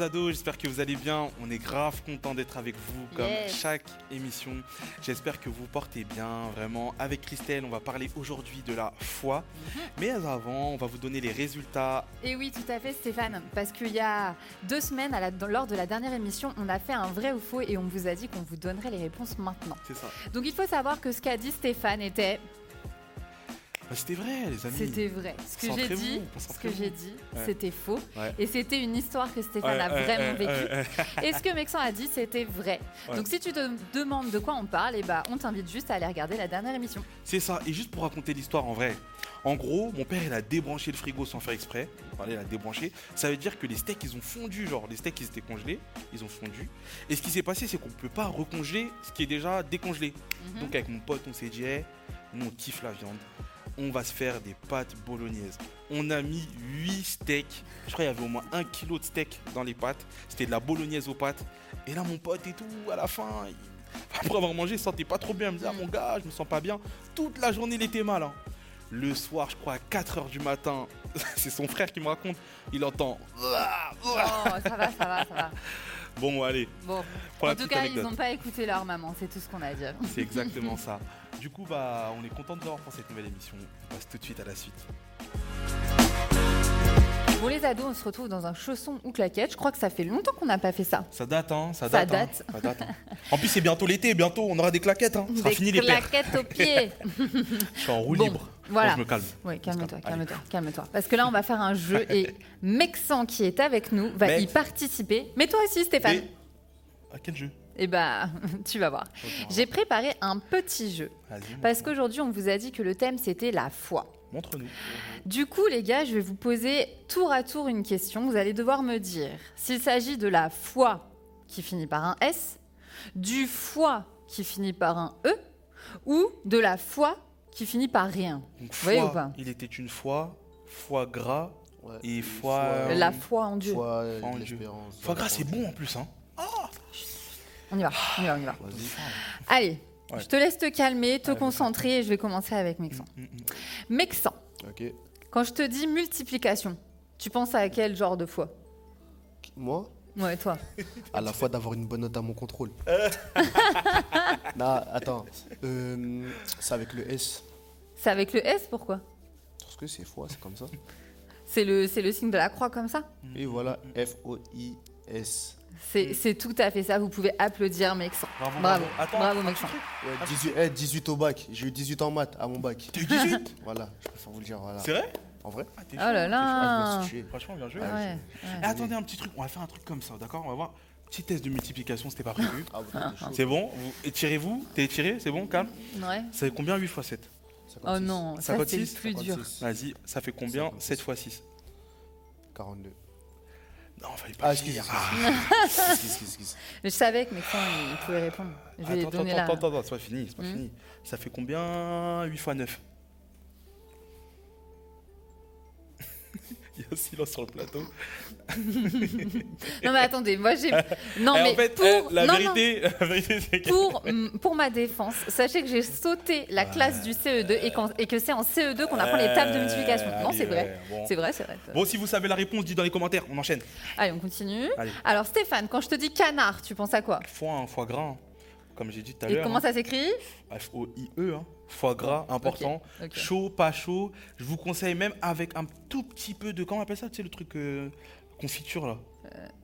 les ados, j'espère que vous allez bien. On est grave content d'être avec vous comme Yes. chaque émission. J'espère que vous portez bien, vraiment. Avec Christelle, on va parler aujourd'hui de la foi. Mhm. Mais avant, on va vous donner les résultats. Et oui, tout à fait, Stéphane. Parce qu'il y a deux semaines, à la- dans- lors de la dernière émission, on a fait un vrai ou faux et on vous a dit qu'on vous donnerait les réponses maintenant. C'est ça. Donc il faut savoir que ce qu'a dit Stéphane était, Bah, C'était vrai, les amis. c'était vrai. Ce que j'ai dit, ce que concentrez-vous. j'ai dit, Ouais. c'était faux. Ouais. Et c'était une histoire que Stéphane Ouais, a vraiment vécue. Et ce que Mexan a dit, c'était vrai. Donc si tu te demandes de quoi on parle, et bah, on t'invite juste à aller regarder la dernière émission. C'est ça. Et juste pour raconter l'histoire en vrai. En gros, mon père, il a débranché le frigo sans faire exprès. Enfin, il a débranché. Ça veut dire que les steaks, ils ont fondu. Genre, les steaks, ils étaient congelés. Ils ont fondu. Et ce qui s'est passé, c'est qu'on ne peut pas recongeler ce qui est déjà décongelé. Mhm. Donc, avec mon pote, on s'est dit, Eh, nous, on kiffe la viande. On va se faire des pâtes bolognaises. On a mis 8 steaks. Je crois qu'il y avait au moins 1 kilo de steak dans les pâtes. C'était de la bolognaise aux pâtes. Et là, mon pote et tout, à la fin, il- après avoir mangé, il se sentait pas trop bien. Il me disait, ah, mon gars, je me sens pas bien. Toute la journée, il était mal. hein. Le soir, je crois, à 4h du matin, c'est son frère qui me raconte. Il entend. Oh, ça va, ça va, ça va. Bon, allez, Bon, en tout cas, anecdote. ils n'ont pas écouté leur maman, c'est tout ce qu'on a à dire. C'est exactement ça. Du coup, bah, on est content de vous avoir pour cette nouvelle émission. On passe tout de suite à la suite. Pour les ados, on se retrouve dans un chausson ou claquette. Je crois que ça fait longtemps qu'on n'a pas fait ça. Ça date, hein Ça Ça date. hein, ça date, hein. En plus, c'est bientôt l'été. Bientôt, on aura des claquettes. Hein. Ça sera Des fini les claquettes aux pieds. Je suis en roue Bon, libre. voilà. Bon, je me calme. Oui, calme-toi, calme-toi, calme-toi. Parce que là, on va faire un jeu et Mexan qui est avec nous va Mec. y participer. Mais toi aussi, Stéphane. Et- À quel jeu? Eh bah, tu vas voir. J'ai préparé un petit jeu. Parce qu'aujourd'hui, on vous a dit que le thème, c'était la foi. Montre-nous. Du coup, les gars, je vais vous poser tour à tour une question. Vous allez devoir me dire s'il s'agit de la foi qui finit par un S, du foi qui finit par un E, ou de la foi qui finit par rien. Donc, Vous voyez ou pas? il était une fois, foie gras. Ouais. Et foie, euh, la foi en Dieu. Foi, euh, En Dieu. l'espérance. Foie gras, c'est bon en plus. Hein. On y va, on y va, on y va. Vas-y. Allez, Ouais. je te laisse te calmer, te Allez, concentrer et je vais commencer avec Mexan. Mm, mm. Mexan, Ok. quand je te dis multiplication, tu penses à quel genre de foi Moi, Ouais, toi. à la fois d'avoir une bonne note à mon contrôle. non, attends. Euh, c'est avec le S. C'est avec le S, pourquoi? Parce que c'est foi, c'est comme ça. C'est le, c'est le signe de la croix comme ça? Et voilà, F-O-I-S. C'est c'est tout à fait ça, vous pouvez applaudir Mexan. Bravo, Bravo, Attends, bravo un Mexan. petit truc. Ouais, 18, eh, 18 au bac. J'ai eu 18 en maths à mon bac. T'as eu 18 Voilà, je préfère vous le dire. Voilà. C'est vrai En vrai Ah, Oh là là. Ah. Franchement, bien joué. Ouais, ouais. Eh, attendez un petit truc, on va faire un truc comme ça, d'accord? On va voir. Petit test de multiplication, c'était pas prévu. Ah, bah. C'est bon? Vous... Étirez-vous? T'es étiré? C'est bon? Calme? Ouais. Ça fait combien 8 x 7 Oh 56, non, ça c'est 56, le plus dur. 56, Vas-y, ça fait combien? 56. 7 x 6 42. Non, fallait pas Ah, dire. excuse, Ah, excuse, excuse, excuse. Mais je savais que Mexan, il pouvait répondre. Je vais Attends, attends, la... attends, attends, c'est pas fini, c'est pas Hmm. fini. Ça fait combien 8 x 9 Il y a un silence sur le plateau. Non mais attendez, moi j'ai... Non Eh, mais en fait, pour... eh, la, non, vérité, la vérité, c'est que. non, pour, mm, pour ma défense, sachez que j'ai sauté la classe du CE2 et, que c'est en CE2 qu'on apprend les tables de multiplication. Non, c'est vrai. ouais, bon. C'est vrai, c'est vrai. Bon, si vous savez la réponse, dites dans les commentaires, on enchaîne. Allez, on continue. Allez. Alors Stéphane, quand je te dis canard, tu penses à quoi? Foie, hein, foie gras. Comme j'ai dit tout à Et l'heure. comment hein. ça s'écrit F-O-I-E, hein. foie gras, important. Chaud, pas chaud. Je vous conseille même avec un tout petit peu de. Comment on appelle ça Tu sais, le truc euh, confiture là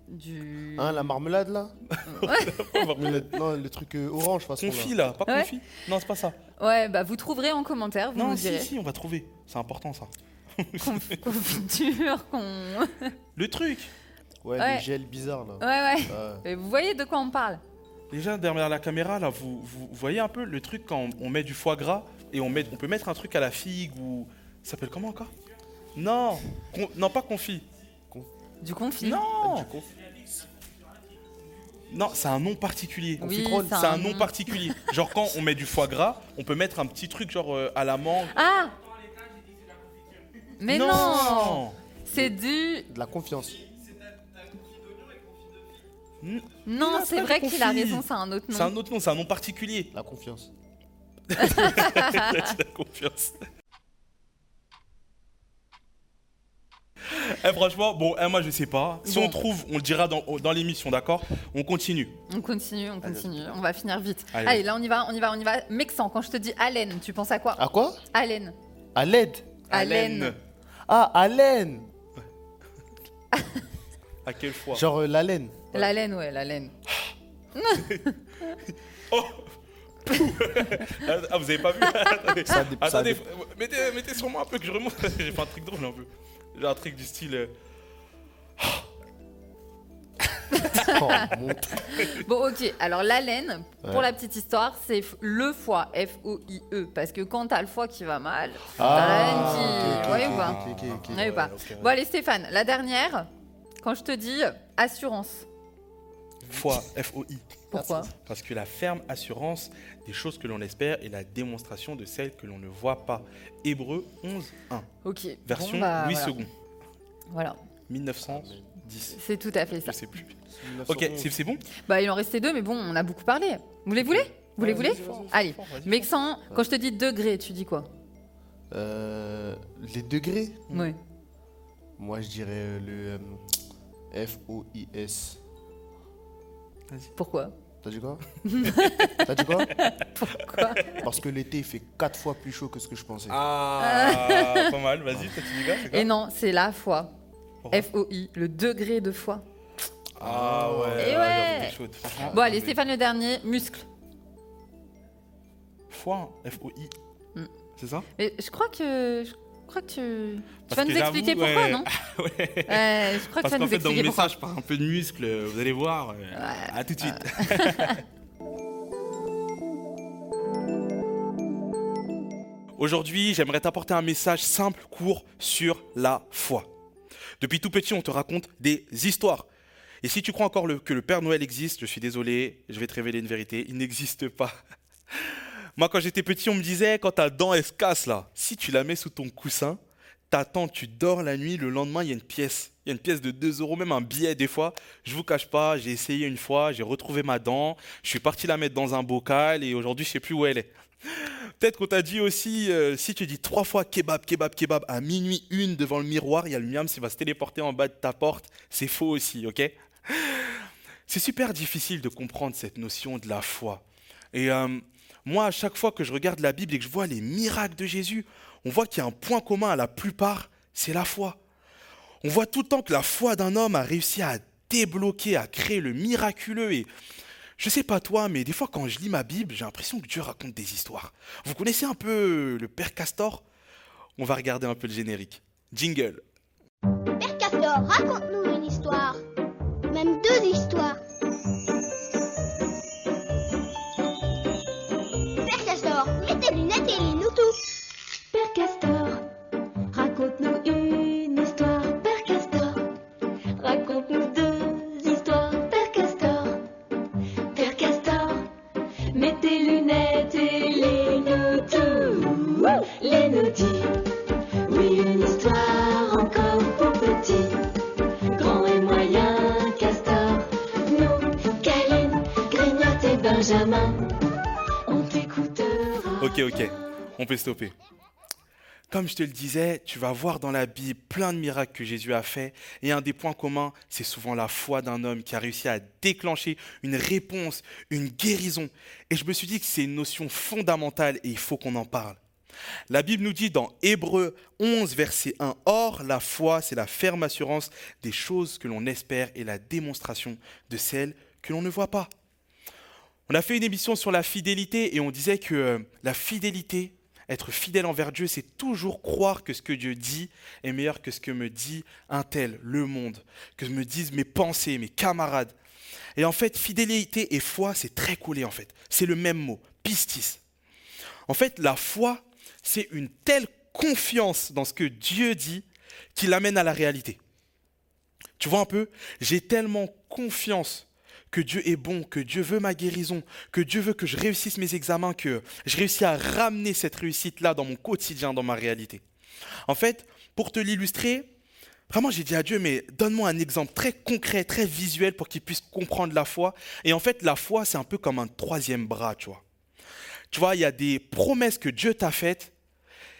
Du... Hein, la marmelade là marmelade. Non, le truc euh, orange, façon. Confit là. là, pas Ouais. confit Non, c'est pas ça. Ouais, bah vous trouverez en commentaire, vous non, nous si, direz. si, on va trouver. C'est important ça. Conf- Confiture, qu'on... Le truc Ouais, Ouais. les gels bizarres là. Ouais, ouais. Ouais. Mais vous voyez de quoi on parle Déjà derrière la caméra là, vous, vous voyez un peu le truc quand on met du foie gras et on, met, on peut mettre un truc à la figue ou. Ça s'appelle comment encore? Non con- Non, pas confit. Du confit? Non Du coup, Non, c'est un nom particulier. Oui, Confitrol, c'est C'est un nom particulier. Genre quand on met du foie gras, on peut mettre un petit truc genre euh, à la mangue. Ah Mais non, C'est du... de la confiance. Non, Non, c'est vrai qu'il a raison, c'est un autre C'est un nom. autre nom, c'est un nom particulier. La confiance. La confiance. Eh, franchement, bon, eh, moi je sais pas. Si Bon. on trouve, on le dira dans, dans l'émission, d'accord? On continue. On continue, on continue. On va finir vite. Allez. Allez, là, on y va, on y va, on y va. Mexan, quand je te dis haleine, tu penses à quoi? À quoi? Haleine. À l'aide. Haleine. Ah, à laine. À quelle fois Genre euh, La laine, ouais, la laine. Ah, vous avez pas vu Attendez, Ça dé- ça Attendez, dé- mettez, mettez sur moi un peu que je remonte. J'ai fait un truc drôle un peu. J'ai un truc du style. euh, Oh, Bon, ok. Alors, la laine, pour Ouais. la petite histoire, c'est le foie, F-O-I-E. Parce que quand t'as le foie qui va mal, t'as Ah, la laine qui. ok, ok, Ouais ou ok, pas ok, ok, ok. Ouais ou pas. Bon, allez, Stéphane, la dernière, quand je te dis assurance, Foi, F-O-I. pourquoi? Parce que la ferme assurance des choses que l'on espère est la démonstration de celles que l'on ne voit pas. Hébreu 11, 1. Ok. Version bon, bah, Louis voilà. II, Voilà, 1910. c'est tout à fait Je ça. sais plus. Ok, c'est c'est bon? Bah, il en restait deux, mais bon, on a beaucoup parlé. Vous les voulez? Vous les voulez? Allez, Mexan, quand je te dis degré, tu dis quoi? Euh, les degrés? Oui. Moi, je dirais le euh, F-O-I-S. Pourquoi T'as dit quoi T'as dit quoi Pourquoi Parce que l'été, il fait 4 fois plus chaud que ce que je pensais. Ah, pas mal, vas-y, tu dis quoi, Et non, c'est la foi. F-O-I, le degré de foi. Ah ouais, Et j'avoue, ouais. Bon, allez, Stéphane, le dernier, muscle. Foi, F-O-I. Mm. C'est ça Mais je crois que. Je crois que tu. Tu Parce vas nous expliquer pourquoi, ouais. non Ouais. Ouais, je crois que tu Parce vas qu'en nous fait, dans mon message, je parle un peu de muscles, vous allez voir. euh, À tout de suite. Aujourd'hui, j'aimerais t'apporter un message simple, court sur la foi. Depuis tout petit, on te raconte des histoires. Et si tu crois encore le- que le Père Noël existe, je suis désolé, je vais te révéler une vérité, il n'existe pas. Moi, quand j'étais petit, on me disait, quand ta dent elle se casse là, si tu la mets sous ton coussin, t'attends, tu dors la nuit, le lendemain, il y a une pièce. Il y a une pièce de 2 euros, même un billet des fois. Je vous cache pas, j'ai essayé une fois, j'ai retrouvé ma dent, je suis parti la mettre dans un bocal et aujourd'hui, je sais plus où elle est. Peut-être qu'on t'a dit aussi, euh, si tu dis trois fois kebab, kebab, kebab, à minuit une devant le miroir, il y a le miam qui va se téléporter en bas de ta porte. C'est faux aussi, ok? C'est super difficile de comprendre cette notion de la foi. Et euh, moi, à chaque fois que je regarde la Bible et que je vois les miracles de Jésus, on voit qu'il y a un point commun à la plupart, c'est la foi. On voit tout le temps que la foi d'un homme a réussi à débloquer, à créer le miraculeux. Et je sais pas toi, mais des fois quand je lis ma Bible, j'ai l'impression que Dieu raconte des histoires. Vous connaissez un peu le Père Castor? On va regarder un peu le générique. Jingle. Père Castor, raconte-nous une histoire. Ok, ok, on peut stopper. Comme je te le disais, tu vas voir dans la Bible plein de miracles que Jésus a fait. Et un des points communs, c'est souvent la foi d'un homme qui a réussi à déclencher une réponse, une guérison. Et je me suis dit que c'est une notion fondamentale et il faut qu'on en parle. La Bible nous dit dans Hébreu 11, verset 1, Or, la foi, c'est la ferme assurance des choses que l'on espère et la démonstration de celles que l'on ne voit pas. On a fait une émission sur la fidélité et on disait que euh, la fidélité, être fidèle envers Dieu, c'est toujours croire que ce que Dieu dit est meilleur que ce que me dit un tel, le monde, que me disent mes pensées, mes camarades. Et en fait, fidélité et foi, c'est très collé en fait. C'est le même mot, pistis. En fait, la foi, c'est une telle confiance dans ce que Dieu dit qui l'amène à la réalité. Tu vois un peu J'ai tellement confiance que Dieu est bon, que Dieu veut ma guérison, que Dieu veut que je réussisse mes examens, que je réussis à ramener cette réussite-là dans mon quotidien, dans ma réalité. En fait, pour te l'illustrer, vraiment j'ai dit à Dieu, mais donne-moi un exemple très concret, très visuel pour qu'il puisse comprendre la foi. Et en fait, la foi, c'est un peu comme un troisième bras, tu vois. Tu vois, il y a des promesses que Dieu t'a faites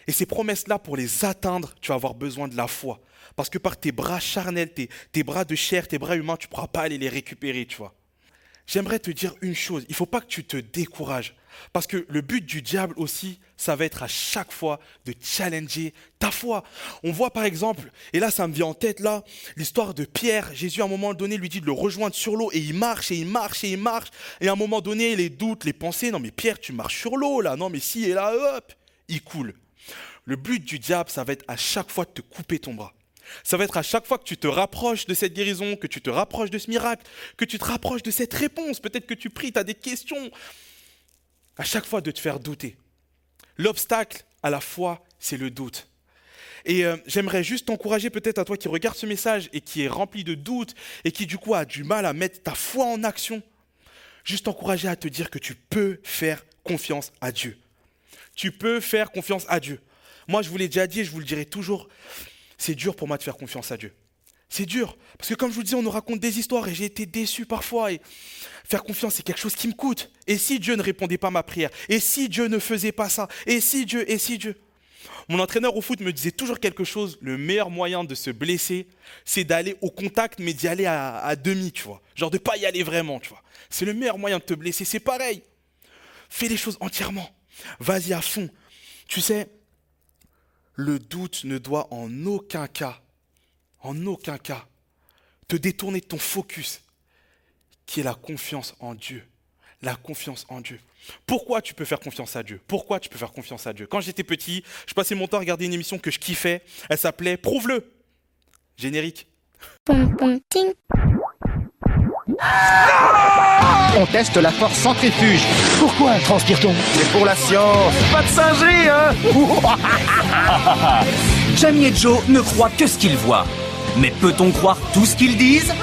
Et ces promesses-là, pour les atteindre, tu vas avoir besoin de la foi. Parce que par tes bras charnels, tes, tes bras de chair, tes bras humains, tu ne pourras pas aller les récupérer, tu vois. J'aimerais te dire une chose, il ne faut pas que tu te décourages. Parce que le but du diable aussi, ça va être à chaque fois de challenger ta foi. On voit par exemple, et là ça me vient en tête là, l'histoire de Pierre. Jésus à un moment donné lui dit de le rejoindre sur l'eau et il marche et il marche et il marche. Et à un moment donné, les doutes, les pensées, non mais Pierre tu marches sur l'eau là, non mais si et là, hop, il coule. Le but du diable, ça va être à chaque fois de te couper ton bras. Ça va être à chaque fois que tu te rapproches de cette guérison, que tu te rapproches de ce miracle, que tu te rapproches de cette réponse. Peut-être que tu pries, tu as des questions. À chaque fois de te faire douter. L'obstacle à la foi, c'est le doute. Et euh, j'aimerais juste t'encourager peut-être à toi qui regarde ce message et qui est rempli de doutes et qui du coup a du mal à mettre ta foi en action. Juste t'encourager à te dire que tu peux faire confiance à Dieu. Tu peux faire confiance à Dieu. Moi, je vous l'ai déjà dit et je vous le dirai toujours, c'est dur pour moi de faire confiance à Dieu. C'est dur. Parce que comme je vous le dis, on nous raconte des histoires et j'ai été déçu parfois. Et faire confiance, c'est quelque chose qui me coûte. Et si Dieu ne répondait pas à ma prière? Et si Dieu ne faisait pas ça? Et si Dieu Et si Dieu? Mon entraîneur au foot me disait toujours quelque chose. Le meilleur moyen de se blesser, c'est d'aller au contact, mais d'y aller à, demi, tu vois. Genre de pas y aller vraiment, tu vois. C'est le meilleur moyen de te blesser. C'est pareil. Fais les choses entièrement. Vas-y à fond. Tu sais, le doute ne doit en aucun cas, en aucun cas, te détourner de ton focus, qui est la confiance en Dieu. La confiance en Dieu. Pourquoi tu peux faire confiance à Dieu? Pourquoi tu peux faire confiance à Dieu? Quand j'étais petit, je passais mon temps à regarder une émission que je kiffais. Elle s'appelait Prouve-le. Générique. Teste la force centrifuge. Pourquoi transpire-t-on? C'est pour la science. Pas de singerie, hein? Jamie et Joe ne croient que ce qu'ils voient. Mais peut-on croire tout ce qu'ils disent?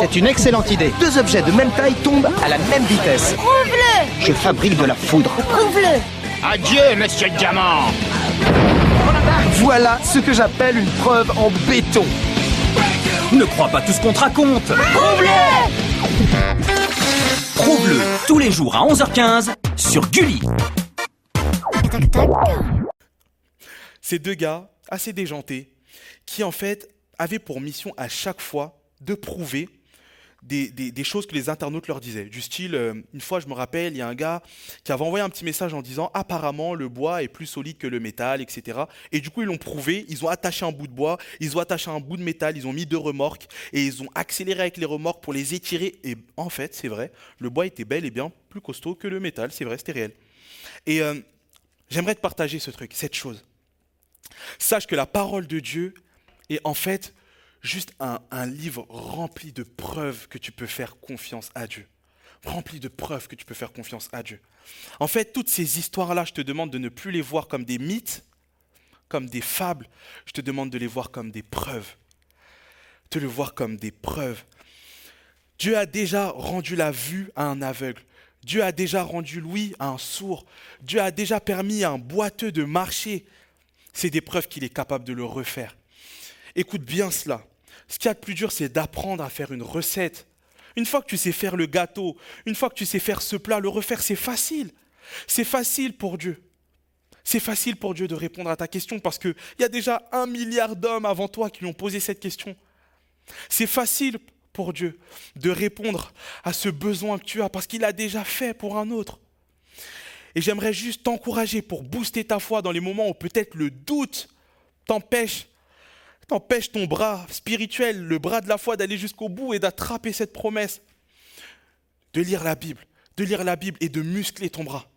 C'est une excellente idée. Deux objets de même taille tombent à la même vitesse. Prouve-le Je fabrique de la foudre. Prouve-le Adieu, monsieur le diamant Voilà ce que j'appelle une preuve en béton. Ne crois pas tout ce qu'on te raconte Prouve-le tous les jours à 11h15 sur Gulli. Ces deux gars, assez déjantés, qui en fait avaient pour mission à chaque fois de prouver des, choses que les internautes leur disaient. Du style, euh, une fois je me rappelle, il y a un gars qui avait envoyé un petit message en disant apparemment le bois est plus solide que le métal, etc. Et du coup ils l'ont prouvé, ils ont attaché un bout de bois, ils ont attaché un bout de métal, ils ont mis deux remorques et ils ont accéléré avec les remorques pour les étirer. Et en fait, c'est vrai, le bois était bel et bien plus costaud que le métal, c'est vrai, c'était réel. Et euh, j'aimerais te partager ce truc, cette chose. Sache que la parole de Dieu est en fait juste un, livre rempli de preuves que tu peux faire confiance à Dieu. Rempli de preuves que tu peux faire confiance à Dieu. En fait, toutes ces histoires-là, je te demande de ne plus les voir comme des mythes, comme des fables. Je te demande de les voir comme des preuves. De les voir comme des preuves. Dieu a déjà rendu la vue à un aveugle. Dieu a déjà rendu l'ouïe à un sourd. Dieu a déjà permis à un boiteux de marcher. C'est des preuves qu'il est capable de le refaire. Écoute bien cela. Ce qu'il y a de plus dur, c'est d'apprendre à faire une recette. Une fois que tu sais faire le gâteau, une fois que tu sais faire ce plat, le refaire, c'est facile. C'est facile pour Dieu. C'est facile pour Dieu de répondre à ta question parce qu'il y a déjà un milliard d'hommes avant toi qui lui ont posé cette question. C'est facile pour Dieu de répondre à ce besoin que tu as parce qu'il a déjà fait pour un autre. Et j'aimerais juste t'encourager pour booster ta foi dans les moments où peut-être le doute t'empêche t'empêche ton bras spirituel, le bras de la foi d'aller jusqu'au bout et d'attraper cette promesse. De lire la Bible, de lire la Bible et de muscler ton bras.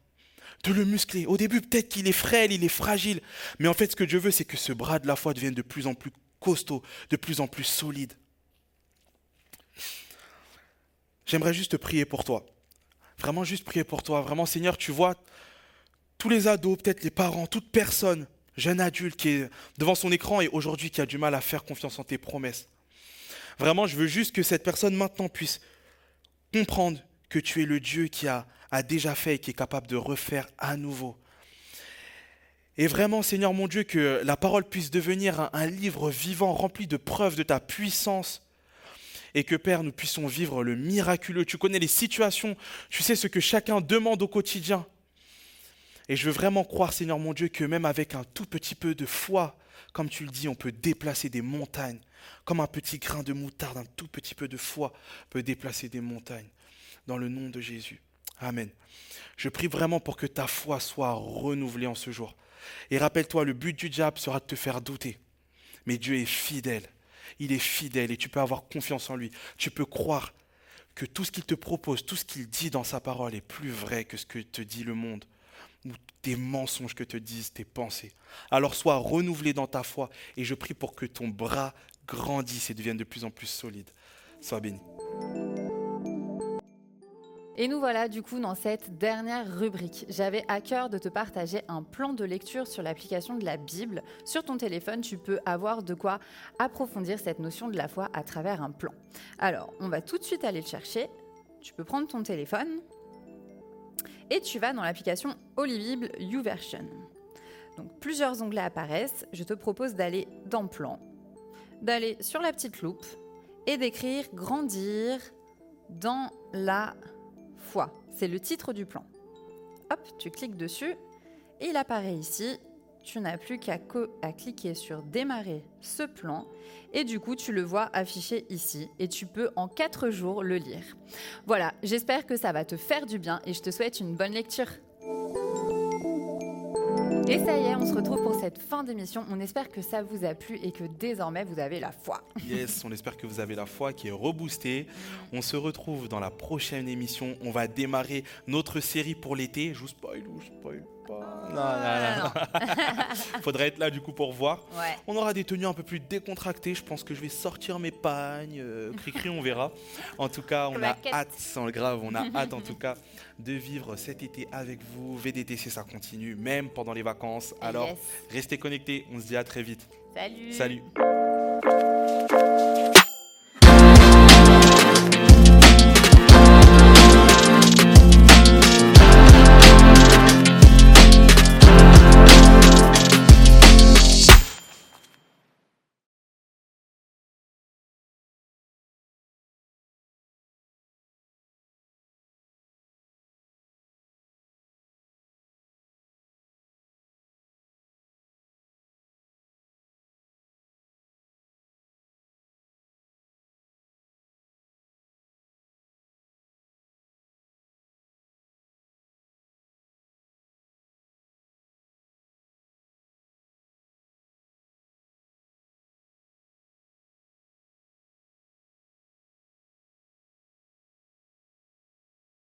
De le muscler. Au début, peut-être qu'il est frêle, il est fragile. Mais en fait, ce que Dieu veut, c'est que ce bras de la foi devienne de plus en plus costaud, de plus en plus solide. J'aimerais juste prier pour toi. Vraiment juste prier pour toi. Vraiment, Seigneur, tu vois tous les ados, peut-être les parents, toute personne, jeune adulte qui est devant son écran et aujourd'hui qui a du mal à faire confiance en tes promesses. Vraiment, je veux juste que cette personne maintenant puisse comprendre que tu es le Dieu qui a, déjà fait et qui est capable de refaire à nouveau. Et vraiment, Seigneur mon Dieu, que la parole puisse devenir un livre vivant rempli de preuves de ta puissance et que Père, nous puissions vivre le miraculeux. Tu connais les situations, tu sais ce que chacun demande au quotidien. Et je veux vraiment croire, Seigneur mon Dieu, que même avec un tout petit peu de foi, comme tu le dis, on peut déplacer des montagnes. Comme un petit grain de moutarde, un tout petit peu de foi peut déplacer des montagnes. Dans le nom de Jésus. Amen. Je prie vraiment pour que ta foi soit renouvelée en ce jour. Et rappelle-toi, le but du diable sera de te faire douter. Mais Dieu est fidèle. Il est fidèle et tu peux avoir confiance en lui. Tu peux croire que tout ce qu'il te propose, tout ce qu'il dit dans sa parole est plus vrai que ce que te dit le monde ou des mensonges que te disent tes pensées. Alors sois renouvelé dans ta foi et je prie pour que ton bras grandisse et devienne de plus en plus solide. Sois béni. Et nous voilà du coup dans cette dernière rubrique. J'avais à cœur de te partager un plan de lecture sur l'application de la Bible. Sur ton téléphone, tu peux avoir de quoi approfondir cette notion de la foi à travers un plan. Alors, on va tout de suite aller le chercher. Tu peux prendre ton téléphone et tu vas dans l'application Holy Bible YouVersion. Donc plusieurs onglets apparaissent. Je te propose d'aller dans Plan, d'aller sur la petite loupe et d'écrire Grandir dans la foi. C'est le titre du plan. Hop, tu cliques dessus et il apparaît ici. Tu n'as plus qu'à cliquer sur démarrer ce plan et du coup tu le vois affiché ici et tu peux en 4 jours le lire. Voilà, j'espère que ça va te faire du bien et je te souhaite une bonne lecture. Et ça y est, on se retrouve pour cette fin d'émission. On espère que ça vous a plu et que désormais vous avez la foi. Yes, on espère que vous avez la foi qui est reboostée. On se retrouve dans la prochaine émission. On va démarrer notre série pour l'été. Je vous spoil je spoil pas Non, non, non. Faudrait être là du coup pour voir. Ouais. On aura des tenues un peu plus décontractées. Je pense que je vais sortir mes pagnes. Euh, Cri-cri, on verra. En tout cas, on a hâte, sans le grave, on a hâte en tout cas de vivre cet été avec vous. VDTC, ça continue, même pendant les vacances. Alors, Yes. restez connectés. On se dit à très vite. Salut. Salut.